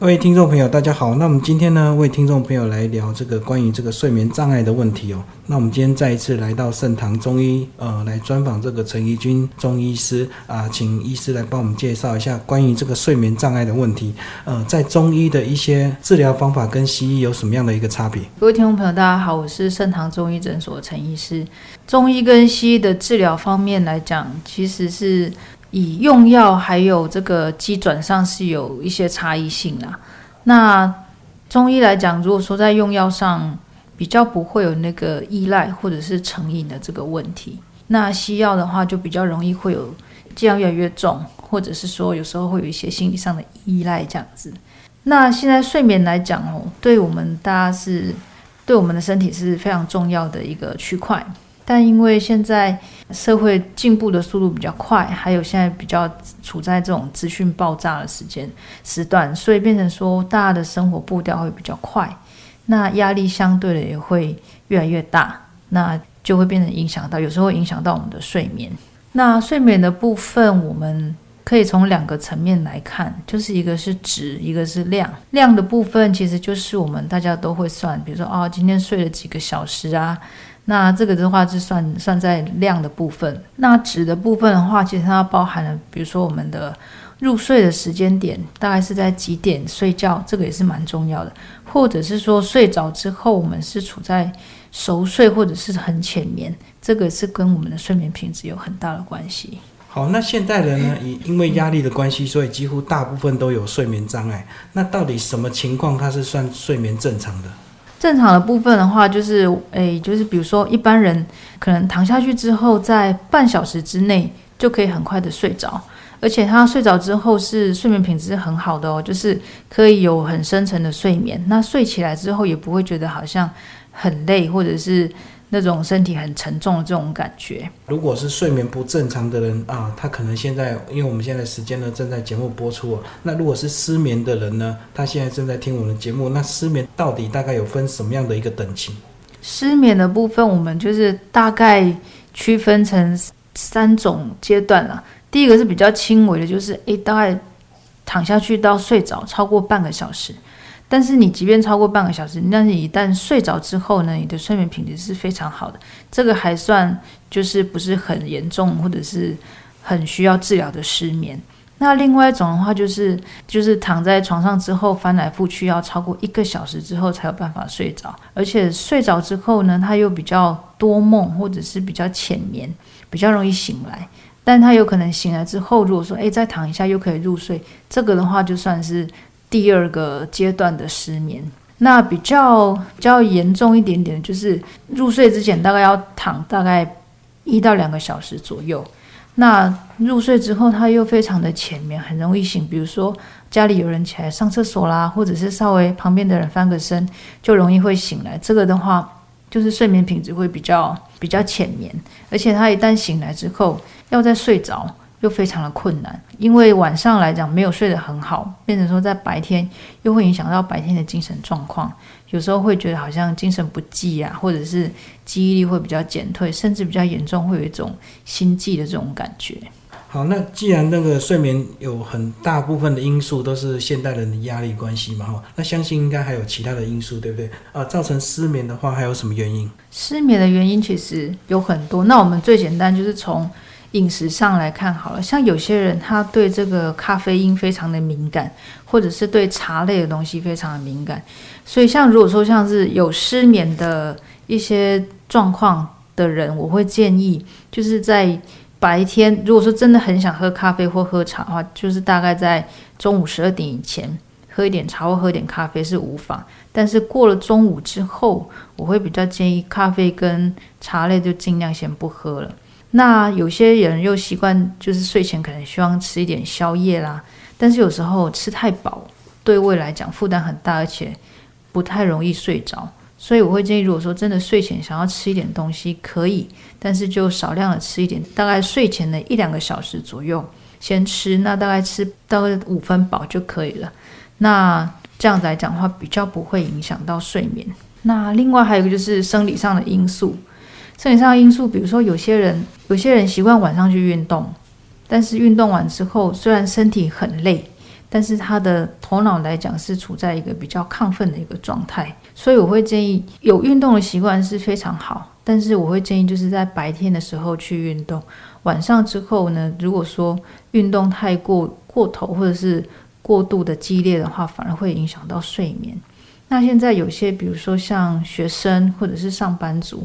各位听众朋友，大家好。那我们今天呢，为听众朋友来聊这个关于这个睡眠障碍的问题哦。那我们今天再一次来到盛唐中医，呃，来专访这个陈怡君中医师啊，请医师来帮我们介绍一下关于这个睡眠障碍的问题。呃，在中医的一些治疗方法跟西医有什么样的一个差别？各位听众朋友，大家好，我是盛唐中医诊所陈医师。中医跟西医的治疗方面来讲，其实是。以用药还有这个机转上是有一些差异性啦。那中医来讲，如果说在用药上比较不会有那个依赖或者是成瘾的这个问题，那西药的话就比较容易会有剂量越来越重，或者是说有时候会有一些心理上的依赖这样子。那现在睡眠来讲哦，对我们大家是对我们的身体是非常重要的一个区块。但因为现在社会进步的速度比较快，还有现在比较处在这种资讯爆炸的时间时段，所以变成说大家的生活步调会比较快，那压力相对的也会越来越大，那就会变成影响到，有时候影响到我们的睡眠。那睡眠的部分，我们可以从两个层面来看，就是一个是质，一个是量。量的部分其实就是我们大家都会算，比如说哦，今天睡了几个小时啊。那这个的话是算算在量的部分，那质的部分的话，其实它包含了，比如说我们的入睡的时间点，大概是在几点睡觉，这个也是蛮重要的，或者是说睡着之后，我们是处在熟睡或者是很浅眠，这个是跟我们的睡眠品质有很大的关系。好，那现代人呢，因因为压力的关系，所以几乎大部分都有睡眠障碍。那到底什么情况它是算睡眠正常的？正常的部分的话，就是诶，就是比如说一般人可能躺下去之后，在半小时之内就可以很快的睡着，而且他睡着之后是睡眠品质很好的哦，就是可以有很深层的睡眠。那睡起来之后也不会觉得好像很累，或者是。那种身体很沉重的这种感觉。如果是睡眠不正常的人啊，他可能现在，因为我们现在时间呢正在节目播出哦。那如果是失眠的人呢，他现在正在听我们的节目。那失眠到底大概有分什么样的一个等级？失眠的部分，我们就是大概区分成三种阶段了。第一个是比较轻微的，就是诶，大概躺下去到睡着超过半个小时。但是你即便超过半个小时，但是一旦睡着之后呢，你的睡眠品质是非常好的，这个还算就是不是很严重或者是很需要治疗的失眠。那另外一种的话，就是就是躺在床上之后翻来覆去要超过一个小时之后才有办法睡着，而且睡着之后呢，他又比较多梦或者是比较浅眠，比较容易醒来。但他有可能醒来之后，如果说诶再躺一下又可以入睡，这个的话就算是。第二个阶段的失眠，那比较比较严重一点点，就是入睡之前大概要躺大概一到两个小时左右。那入睡之后，他又非常的浅眠，很容易醒。比如说家里有人起来上厕所啦，或者是稍微旁边的人翻个身，就容易会醒来。这个的话，就是睡眠品质会比较比较浅眠，而且他一旦醒来之后，要再睡着。又非常的困难，因为晚上来讲没有睡得很好，变成说在白天又会影响到白天的精神状况，有时候会觉得好像精神不济啊，或者是记忆力会比较减退，甚至比较严重会有一种心悸的这种感觉。好，那既然那个睡眠有很大部分的因素都是现代人的压力关系嘛，哈，那相信应该还有其他的因素，对不对？啊，造成失眠的话还有什么原因？失眠的原因其实有很多，那我们最简单就是从。饮食上来看好了，像有些人他对这个咖啡因非常的敏感，或者是对茶类的东西非常的敏感，所以像如果说像是有失眠的一些状况的人，我会建议就是在白天，如果说真的很想喝咖啡或喝茶的话，就是大概在中午十二点以前喝一点茶或喝点咖啡是无妨，但是过了中午之后，我会比较建议咖啡跟茶类就尽量先不喝了。那有些人又习惯，就是睡前可能希望吃一点宵夜啦，但是有时候吃太饱，对胃来讲负担很大，而且不太容易睡着。所以我会建议，如果说真的睡前想要吃一点东西，可以，但是就少量的吃一点，大概睡前的一两个小时左右先吃，那大概吃大概五分饱就可以了。那这样子来讲的话，比较不会影响到睡眠。那另外还有一个就是生理上的因素。生理上的因素，比如说有些人，有些人习惯晚上去运动，但是运动完之后，虽然身体很累，但是他的头脑来讲是处在一个比较亢奋的一个状态，所以我会建议有运动的习惯是非常好，但是我会建议就是在白天的时候去运动，晚上之后呢，如果说运动太过过头或者是过度的激烈的话，反而会影响到睡眠。那现在有些比如说像学生或者是上班族，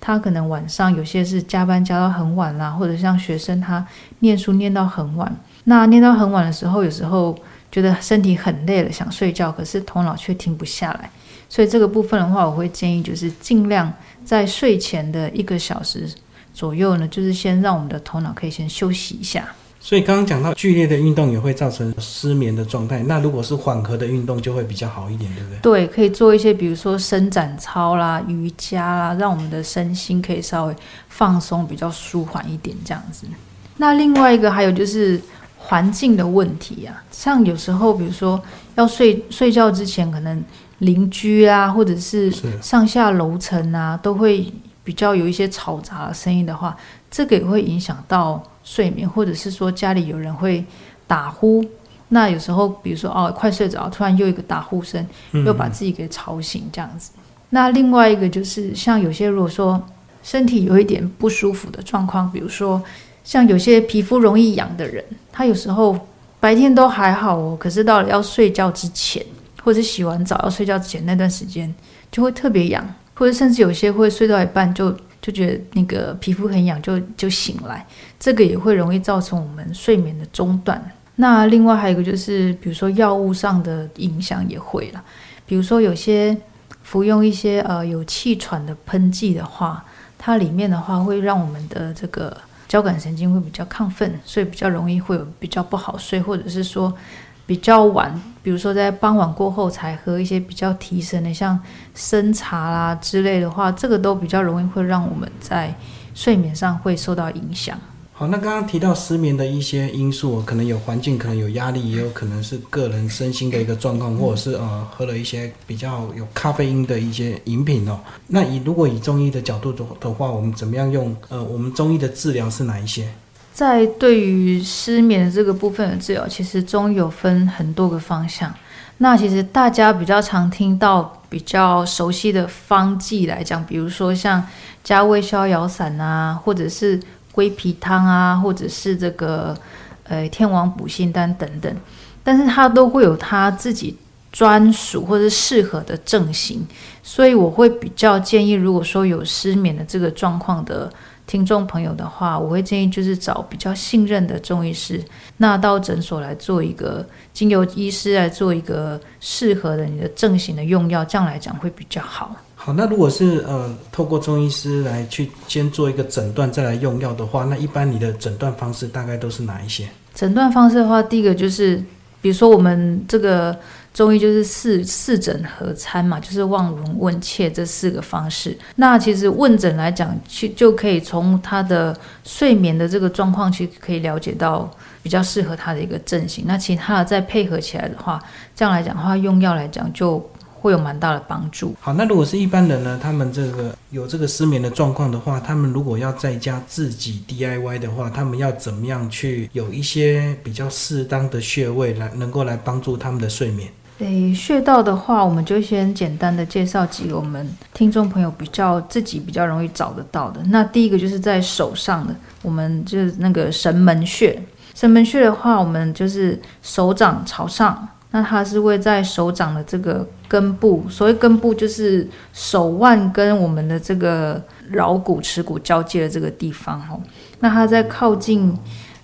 他可能晚上有些是加班加到很晚啦，或者像学生他念书念到很晚。那念到很晚的时候，有时候觉得身体很累了，想睡觉，可是头脑却停不下来。所以这个部分的话，我会建议就是尽量在睡前的一个小时左右呢，就是先让我们的头脑可以先休息一下。所以刚刚讲到剧烈的运动也会造成失眠的状态，那如果是缓和的运动就会比较好一点，对不对？对，可以做一些比如说伸展操啦、瑜伽啦，让我们的身心可以稍微放松，比较舒缓一点这样子。那另外一个还有就是。环境的问题啊，像有时候，比如说要睡睡觉之前，可能邻居啊，或者是上下楼层啊，都会比较有一些嘈杂的声音的话，这个也会影响到睡眠，或者是说家里有人会打呼，那有时候，比如说哦，快睡着，突然又一个打呼声，又把自己给吵醒这样子。那另外一个就是，像有些如果说身体有一点不舒服的状况，比如说。像有些皮肤容易痒的人，他有时候白天都还好哦，可是到了要睡觉之前，或者洗完澡要睡觉之前那段时间，就会特别痒，或者甚至有些会睡到一半就就觉得那个皮肤很痒，就就醒来，这个也会容易造成我们睡眠的中断。那另外还有一个就是，比如说药物上的影响也会了，比如说有些服用一些呃有气喘的喷剂的话，它里面的话会让我们的这个。交感神经会比较亢奋，所以比较容易会有比较不好睡，或者是说比较晚，比如说在傍晚过后才喝一些比较提神的，像生茶啦之类的话，这个都比较容易会让我们在睡眠上会受到影响。好，那刚刚提到失眠的一些因素，可能有环境，可能有压力，也有可能是个人身心的一个状况，或者是呃喝了一些比较有咖啡因的一些饮品哦。那以如果以中医的角度的的话，我们怎么样用？呃，我们中医的治疗是哪一些？在对于失眠的这个部分的治疗，其实中医有分很多个方向。那其实大家比较常听到、比较熟悉的方剂来讲，比如说像加味逍遥散啊，或者是。龟皮汤啊，或者是这个呃天王补心丹等等，但是它都会有它自己专属或者适合的症型，所以我会比较建议，如果说有失眠的这个状况的听众朋友的话，我会建议就是找比较信任的中医师，那到诊所来做一个经由医师来做一个适合的你的症型的用药，这样来讲会比较好。好，那如果是呃，透过中医师来去先做一个诊断，再来用药的话，那一般你的诊断方式大概都是哪一些？诊断方式的话，第一个就是，比如说我们这个中医就是四四诊合参嘛，就是望闻问切这四个方式。那其实问诊来讲，去就可以从他的睡眠的这个状况，其实可以了解到比较适合他的一个症型。那其他的再配合起来的话，这样来讲的话，用药来讲就。会有蛮大的帮助。好，那如果是一般人呢？他们这个有这个失眠的状况的话，他们如果要在家自己 DIY 的话，他们要怎么样去有一些比较适当的穴位来能够来帮助他们的睡眠？诶，穴道的话，我们就先简单的介绍几个我们听众朋友比较自己比较容易找得到的。那第一个就是在手上的，我们就是那个神门穴。神门穴的话，我们就是手掌朝上。那它是位在手掌的这个根部，所谓根部就是手腕跟我们的这个桡骨、耻骨交界的这个地方哦。那它在靠近，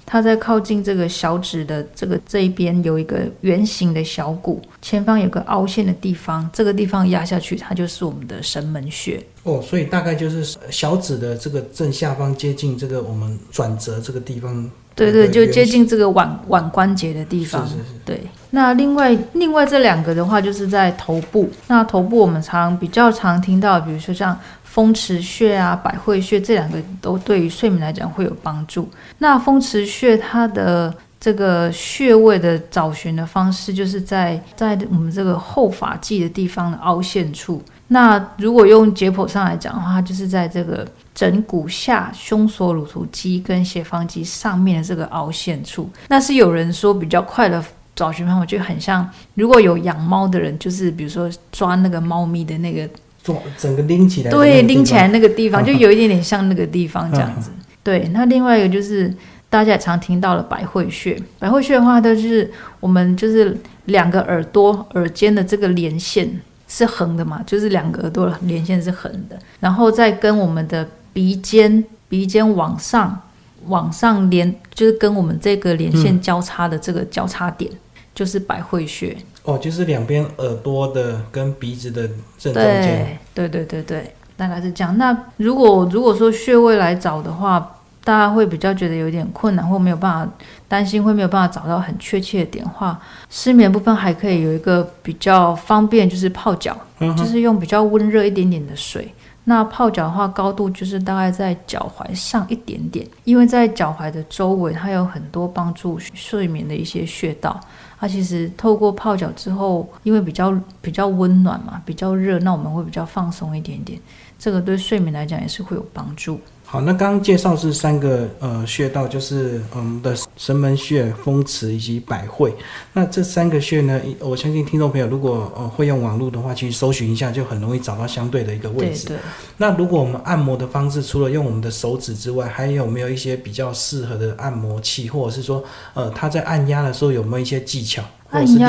它在靠近这个小指的这个这一边有一个圆形的小骨，前方有个凹陷的地方，这个地方压下去，它就是我们的神门穴哦。所以大概就是小指的这个正下方，接近这个我们转折这个地方。对对，就接近这个腕腕关节的地方。是是是。对，那另外另外这两个的话，就是在头部。那头部我们常比较常听到，比如说像风池穴啊、百会穴这两个，都对于睡眠来讲会有帮助。那风池穴它的这个穴位的找寻的方式，就是在在我们这个后发际的地方的凹陷处。那如果用解剖上来讲的话，就是在这个。枕骨下胸锁乳突肌跟斜方肌上面的这个凹陷处，那是有人说比较快的找寻方法，就很像如果有养猫的人，就是比如说抓那个猫咪的那个，做整个拎起来，对，拎起来那个地方，就有一点点像那个地方这样子。对，那另外一个就是大家也常听到了百会穴，百会穴的话，它就是我们就是两个耳朵耳尖的这个连线是横的嘛，就是两个耳朵连线是横的，然后再跟我们的鼻尖鼻尖往上往上连，就是跟我们这个连线交叉的这个交叉点，就是百会穴。哦，就是两边耳朵的跟鼻子的正中间。对对对对对。大概是这样。那如果如果说穴位来找的话，大家会比较觉得有点困难，或没有办法担心会没有办法找到很确切的点话，失眠部分还可以有一个比较方便，就是泡脚，就是用比较温热一点点的水。那泡脚的话，高度就是大概在脚踝上一点点，因为在脚踝的周围，它有很多帮助睡眠的一些穴道。它其实透过泡脚之后，因为比较比较温暖嘛，比较热，那我们会比较放松一点点。这个对睡眠来讲也是会有帮助。好，那刚刚介绍是三个呃穴道，就是我们的神门穴、风池以及百会。那这三个穴呢，我相信听众朋友如果呃会用网络的话，其实搜寻一下就很容易找到相对的一个位置。对对。那如果我们按摩的方式，除了用我们的手指之外，还有没有一些比较适合的按摩器，或者是说呃他在按压的时候有没有一些技巧，或者是力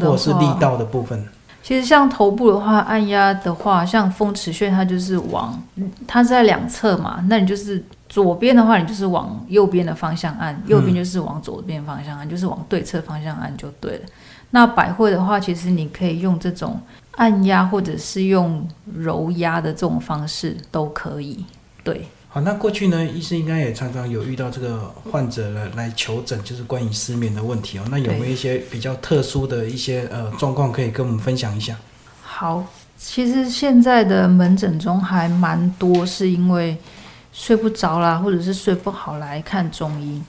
或者是力道的部分？其实像头部的话，按压的话，像风池穴，它就是往，它是在两侧嘛，那你就是左边的话，你就是往右边的方向按，右边就是往左边方向按，就是往对侧方向按就对了。那百会的话，其实你可以用这种按压，或者是用揉压的这种方式都可以，对。好，那过去呢，医生应该也常常有遇到这个患者来来求诊，就是关于失眠的问题哦。那有没有一些比较特殊的一些呃状况可以跟我们分享一下？好，其实现在的门诊中还蛮多是因为睡不着啦，或者是睡不好来看中医。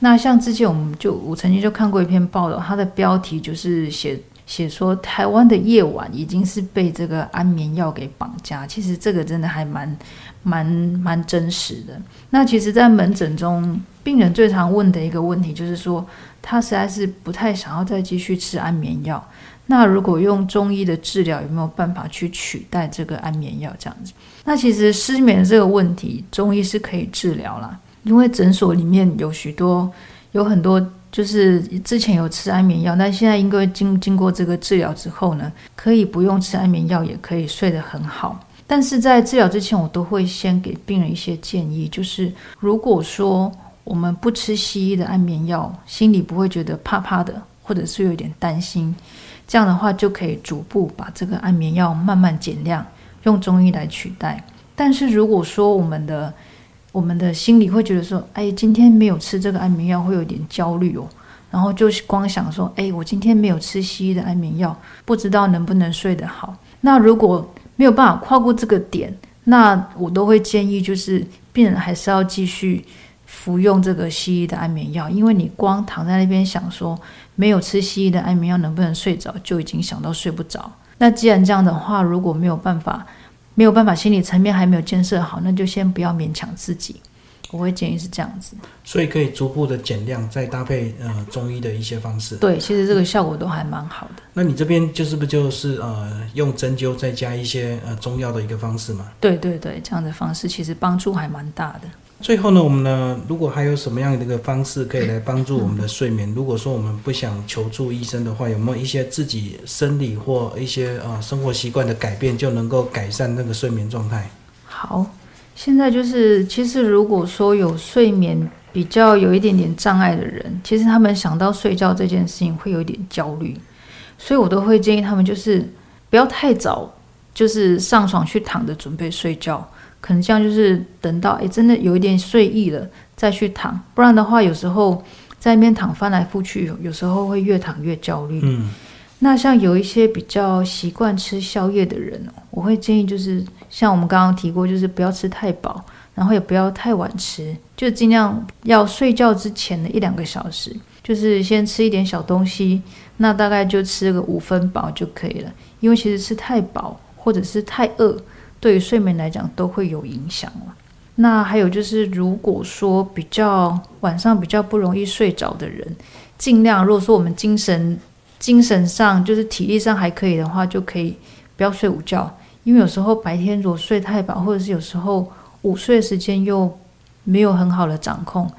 那像之前我们就我曾经就看过一篇报道，它的标题就是写。写说台湾的夜晚已经是被这个安眠药给绑架，其实这个真的还蛮蛮蛮真实的。那其实，在门诊中，病人最常问的一个问题就是说，他实在是不太想要再继续吃安眠药。那如果用中医的治疗，有没有办法去取代这个安眠药？这样子？那其实失眠这个问题，中医是可以治疗啦，因为诊所里面有许多有很多。就是之前有吃安眠药，但现在因为经经过这个治疗之后呢，可以不用吃安眠药，也可以睡得很好。但是在治疗之前，我都会先给病人一些建议，就是如果说我们不吃西医的安眠药，心里不会觉得怕怕的，或者是有点担心，这样的话就可以逐步把这个安眠药慢慢减量，用中医来取代。但是如果说我们的我们的心里会觉得说，哎，今天没有吃这个安眠药会有点焦虑哦，然后就光想说，哎，我今天没有吃西医的安眠药，不知道能不能睡得好。那如果没有办法跨过这个点，那我都会建议，就是病人还是要继续服用这个西医的安眠药，因为你光躺在那边想说没有吃西医的安眠药能不能睡着，就已经想到睡不着。那既然这样的话，如果没有办法。没有办法，心理层面还没有建设好，那就先不要勉强自己。我会建议是这样子，所以可以逐步的减量，再搭配呃中医的一些方式。对，其实这个效果都还蛮好的。那你这边就是不就是呃用针灸再加一些呃中药的一个方式吗？对对对，这样的方式其实帮助还蛮大的。最后呢，我们呢，如果还有什么样的一个方式可以来帮助我们的睡眠？如果说我们不想求助医生的话，有没有一些自己生理或一些呃生活习惯的改变，就能够改善那个睡眠状态？好，现在就是其实如果说有睡眠比较有一点点障碍的人，其实他们想到睡觉这件事情会有一点焦虑，所以我都会建议他们就是不要太早，就是上床去躺着准备睡觉。可能这样就是等到诶真的有一点睡意了再去躺，不然的话有时候在那边躺翻来覆去，有时候会越躺越焦虑。嗯，那像有一些比较习惯吃宵夜的人，我会建议就是像我们刚刚提过，就是不要吃太饱，然后也不要太晚吃，就尽量要睡觉之前的一两个小时，就是先吃一点小东西，那大概就吃个五分饱就可以了，因为其实吃太饱或者是太饿。对于睡眠来讲都会有影响了。那还有就是，如果说比较晚上比较不容易睡着的人，尽量，如果说我们精神精神上就是体力上还可以的话，就可以不要睡午觉，因为有时候白天如果睡太饱，或者是有时候午睡时间又没有很好的掌控，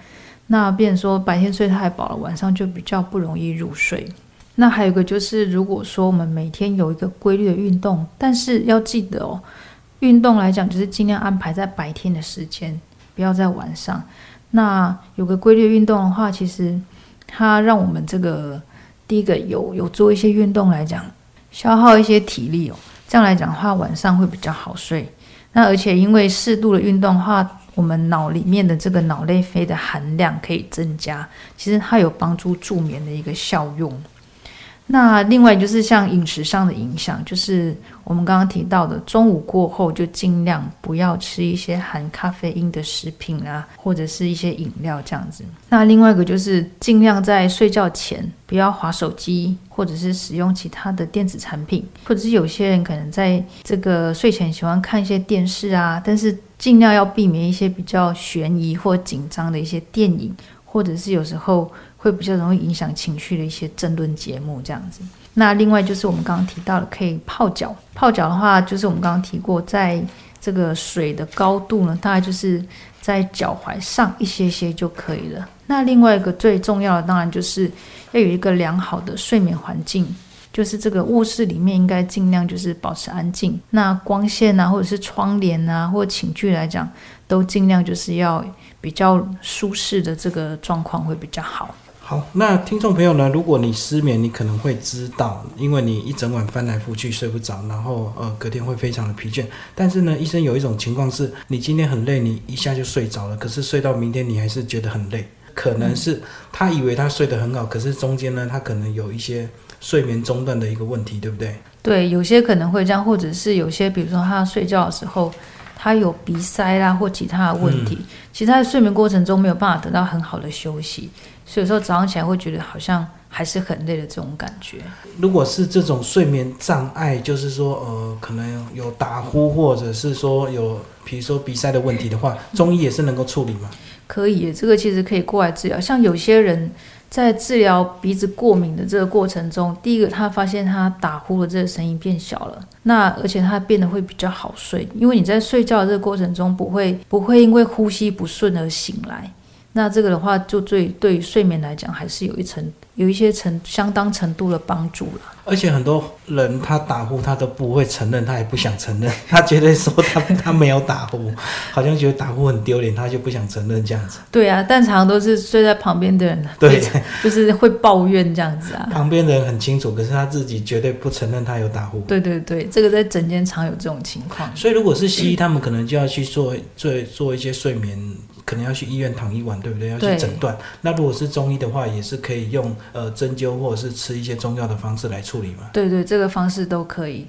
那变说白天睡太饱了，晚上就比较不容易入睡。那还有一个就是，如果说我们每天有一个规律的运动，但是要记得哦，运动来讲就是尽量安排在白天的时间，不要在晚上。那有个规律运动的话，其实它让我们这个第一个有有做一些运动来讲，消耗一些体力哦，这样来讲的话，晚上会比较好睡。那而且因为适度的运动话，我们脑里面的这个脑内啡的含量可以增加，其实它有帮助助眠的一个效用。那另外就是像饮食上的影响，就是我们刚刚提到的，中午过后就尽量不要吃一些含咖啡因的食品啊，或者是一些饮料这样子。那另外一个就是尽量在睡觉前不要划手机，或者是使用其他的电子产品，或者是有些人可能在这个睡前喜欢看一些电视啊，但是尽量要避免一些比较悬疑或紧张的一些电影，或者是有时候。会比较容易影响情绪的一些争论节目这样子。那另外就是我们刚刚提到的，可以泡脚。泡脚的话，就是我们刚刚提过，在这个水的高度呢，大概就是在脚踝上一些些就可以了。那另外一个最重要的，当然就是要有一个良好的睡眠环境，就是这个卧室里面应该尽量就是保持安静。那光线啊，或者是窗帘啊，或寝具来讲，都尽量就是要比较舒适的这个状况会比较好。好，那听众朋友呢？如果你失眠，你可能会知道，因为你一整晚翻来覆去睡不着，然后呃隔天会非常的疲倦。但是呢，医生有一种情况是，你今天很累，你一下就睡着了，可是睡到明天你还是觉得很累，可能是他以为他睡得很好，可是中间呢，他可能有一些睡眠中断的一个问题，对不对？对，有些可能会这样，或者是有些，比如说他睡觉的时候。他有鼻塞啦，或其他的问题，其实他在睡眠过程中没有办法得到很好的休息，所以说早上起来会觉得好像还是很累的这种感觉。如果是这种睡眠障碍，就是说呃，可能有打呼，或者是说有，比如说鼻塞的问题的话，中医也是能够处理吗？可以，这个其实可以过来治疗。像有些人。在治疗鼻子过敏的这个过程中，第一个他发现他打呼的这个声音变小了，那而且他变得会比较好睡，因为你在睡觉的这个过程中不会不会因为呼吸不顺而醒来，那这个的话就对对睡眠来讲还是有一层。有一些程相当程度的帮助了，而且很多人他打呼他都不会承认，他也不想承认，他觉得说他他没有打呼，好像觉得打呼很丢脸，他就不想承认这样子。对啊，但常常都是睡在旁边的人，对，就是会抱怨这样子啊。旁边的人很清楚，可是他自己绝对不承认他有打呼。对对对，这个在整间常有这种情况。所以如果是西医，他们可能就要去做做做一些睡眠。可能要去医院躺一晚，对不对？要去诊断。那如果是中医的话，也是可以用呃针灸或者是吃一些中药的方式来处理嘛。对对，这个方式都可以，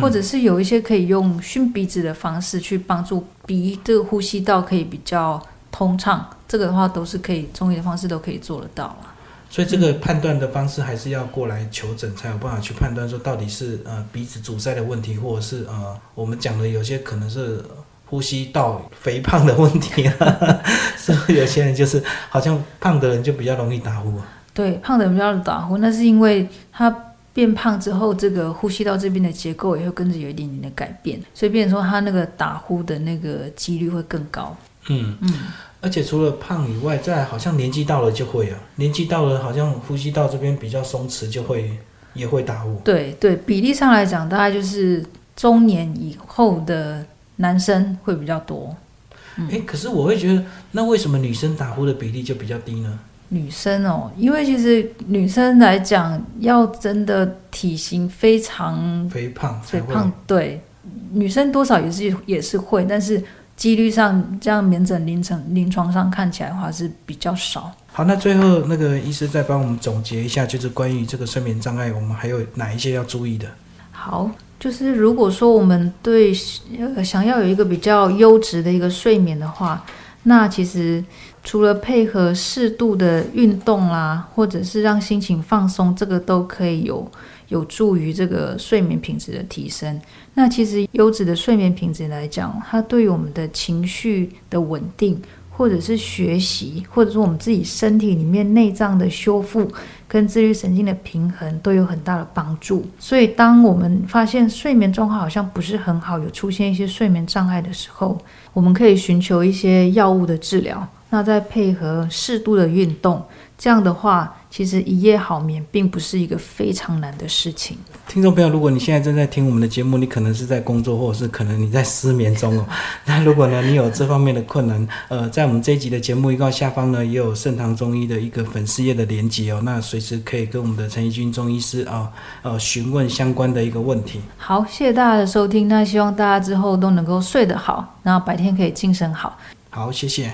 或者是有一些可以用熏鼻子的方式去帮助鼻这个呼吸道可以比较通畅。这个的话都是可以，中医的方式都可以做得到啊。所以这个判断的方式还是要过来求诊，才有办法去判断说到底是呃鼻子阻塞的问题，或者是呃我们讲的有些可能是。呼吸道肥胖的问题啊，是不是有些人就是好像胖的人就比较容易打呼啊？对，胖的人比较打呼，那是因为他变胖之后，这个呼吸道这边的结构也会跟着有一点点的改变，所以变成说他那个打呼的那个几率会更高。嗯嗯，而且除了胖以外，在好像年纪到了就会啊，年纪到了好像呼吸道这边比较松弛，就会也会打呼。对对，比例上来讲，大概就是中年以后的。男生会比较多，哎，可是我会觉得，那为什么女生打呼的比例就比较低呢？女生哦，因为其实女生来讲，要真的体型非常肥胖，肥胖，对，女生多少也是也是会，但是几率上这样免诊临床临床上看起来的话是比较少。好，那最后那个医师再帮我们总结一下，就是关于这个睡眠障碍，我们还有哪一些要注意的？好。就是如果说我们对呃想要有一个比较优质的一个睡眠的话，那其实除了配合适度的运动啦，或者是让心情放松，这个都可以有有助于这个睡眠品质的提升。那其实优质的睡眠品质来讲，它对于我们的情绪的稳定，或者是学习，或者说我们自己身体里面内脏的修复跟自律神经的平衡都有很大的帮助。所以，当我们发现睡眠状况好像不是很好，有出现一些睡眠障碍的时候，我们可以寻求一些药物的治疗。那再配合适度的运动，这样的话，其实一夜好眠并不是一个非常难的事情。听众朋友，如果你现在正在听我们的节目，你可能是在工作，或者是可能你在失眠中哦。那如果呢，你有这方面的困难，呃，在我们这一集的节目预告下方呢，也有盛唐中医的一个粉丝页的连接哦。那随时可以跟我们的陈怡君中医师啊，呃，询问相关的一个问题。好，谢谢大家的收听。那希望大家之后都能够睡得好，然后白天可以精神好。好，谢谢。